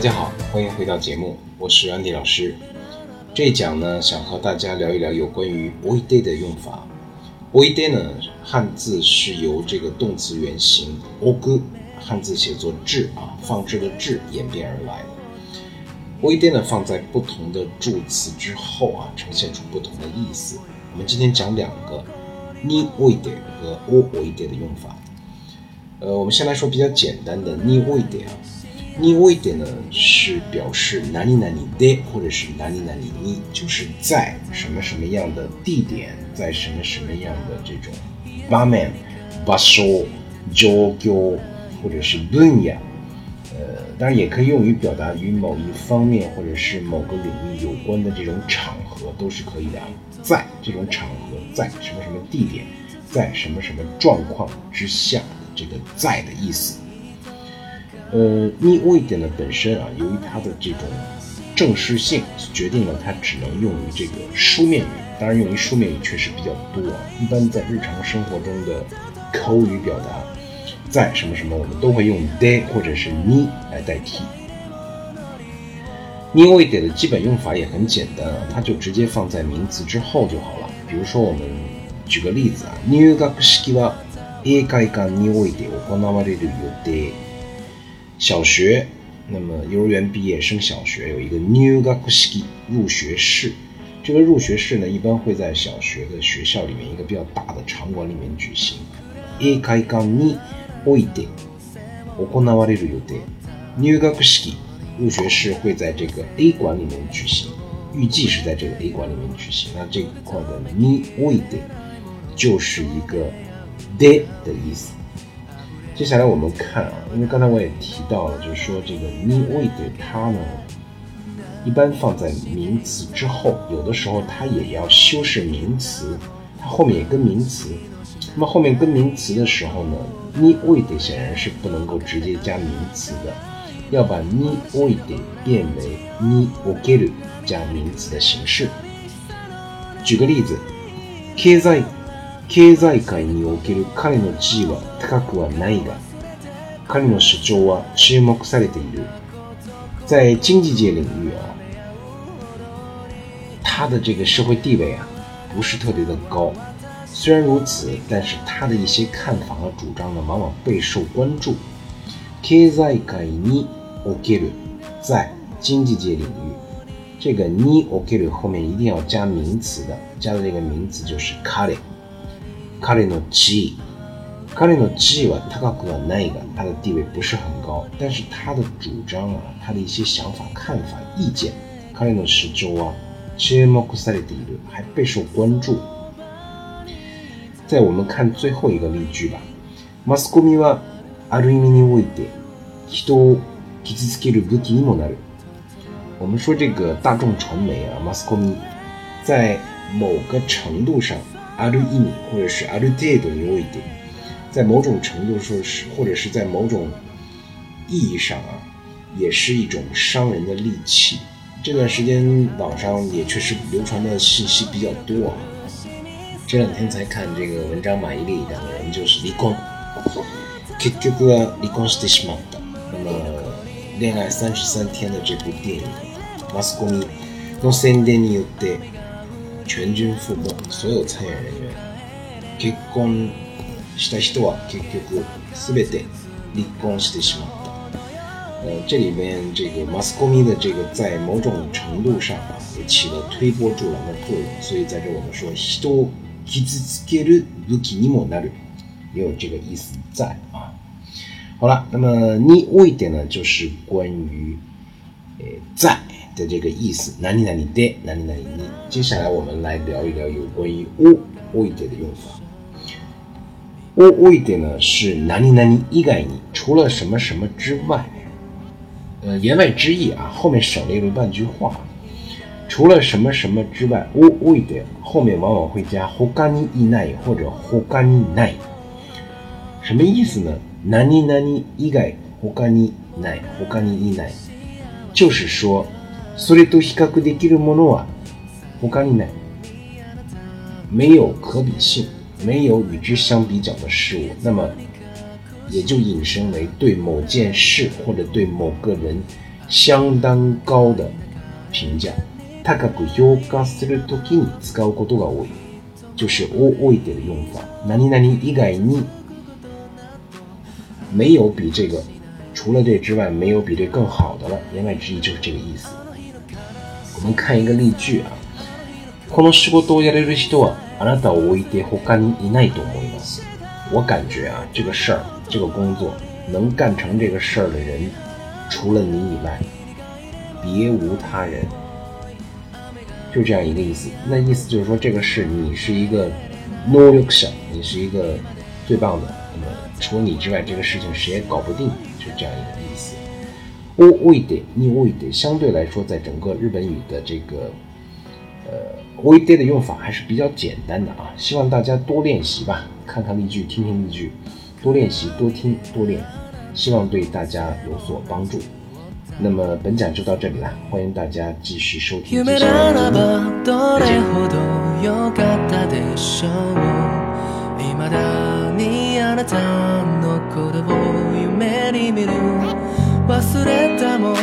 大家好，欢迎回到节目，我是安迪老师。这一讲呢，想和大家聊一聊有关于 w o d a d 的用法 w o d a d 呢，汉字是由这个动词原形“ g”，汉字写作“置”啊，放置的“置”演变而来的 w o d a d 呢，放在不同的助词之后啊，呈现出不同的意思。我们今天讲两个 “need would” 和 w o day” 的用法。呃，我们先来说比较简单的 “need w o u d 啊。另外一点呢，是表示哪里哪里的，或者是哪里哪里，你就是在什么什么样的地点，在什么什么样的这种巴 j o g 焦 o 或者是论呀，呃，当然也可以用于表达与某一方面或者是某个领域有关的这种场合，都是可以的。在这种场合，在什么什么地点，在什么什么状况之下的这个在的意思。呃，你位点的本身啊，由于它的这种正式性，决定了它只能用于这个书面语。当然，用于书面语确实比较多。一般在日常生活中的口语表达，在什么什么，我们都会用 de 或者是你来代替。你位点的基本用法也很简单啊，它就直接放在名词之后就好了。比如说，我们举个例子啊，入学式は英会館において行われる予定。 小学，那么幼儿园毕业升小学有一个 new g a k s k i 入学式。这个入学式呢，一般会在小学的学校里面一个比较大的场馆里面举行。A 开港において行われる予定。入学式入学式会在这个 A 馆里面举行，预计是在这个 A 馆里面举行。那这一块的において就是一个 de 的意思。 接下来我们看啊，因为刚才我也提到了，就是说这个 n e w i d e 它呢，一般放在名词之后，有的时候它也要修饰名词，它后面也跟名词。那么后面跟名词的时候呢，n e w i d e 显然是不能够直接加名词的，要把 n e w i d e 变为 n i o g i r i 加名词的形式。举个例子，経済。経済界における彼の地位は高くはないが、彼の主張は注目されている。在经济界领域啊，他的这个社会地位啊，不是特别的高。虽然如此，但是他的一些看法和主张呢，往往备受关注。経済界における在经济界领域，这个における后面一定要加名词的，加的这个名词就是 k a 彼の地位，彼の地位は高くはないが，他的地位不是很高，但是他的主张啊，他的一些想法、看法、意見，彼の主張は注目されている，还备受关注。在我们看最后一个例句吧。マスコミはある意味において人を傷つける武器にもなる。我们说这个大众传媒啊，マスコミ在某个程度上。 ある意味，或者是ある程度において，在某种程度说是，或者是在某种意义上啊，也是一种伤人的利器。这段时间网上也确实流传的信息比较多啊。这两天才看这个文章，马伊琍两个人就是离婚，結局は離婚してしまった。那么《恋爱三十三天》的这部电影，マスコミの宣伝によって。 全军覆没，所有参演人员。結婚した人は結局すべて離婚してしまった。呃，这里面这个 m a s c o m 的这个在某种程度上啊，也起了推波助澜的作用。所以在这我们说，人を傷つける武器にもなる，也有这个意思在啊。好了，那么你我一点呢，就是关于呃在。 的这个意思，哪里哪里的，哪里哪里你。接下来我们来聊一聊有关于おおいで的用法。おおいで呢是哪里哪里以外に，除了什么什么之外。呃，言外之意啊，后面省略了半句话。除了什么什么之外，おおいで后面往往会加他にいない或者他にない。什么意思呢？哪里哪里以外他にない、他にいない，就是说。 それと比較できるものは他にない。没有可比性，没有与之相比较的事物，那么也就引申为对某件事或者对某个人相当高的评价。高く評価するときに使うことが多い。就是を置いて的用法。何々以外に没有比这个，除了这之外没有比这更好的了。言外之意就是这个意思。我们看一个例句啊。この仕事をやれる人はあなたを置いて他にいないと思います。我感觉啊，这个事儿，这个工作能干成这个事儿的人，除了你以外，别无他人。就这样一个意思。那意思就是说，这个事你是一个 no option，你是一个最棒的。那么除了你之外，这个事情谁也搞不定，就这样一个意思。 未的、u i 的，相对来说，在整个日本语的这个，呃，i d 的用法还是比较简单的啊。希望大家多练习吧，看看例句，听听例句，多练习，多听，多练，希望对大家有所帮助。那么本讲就到这里了，欢迎大家继续收听。再见。忘れたも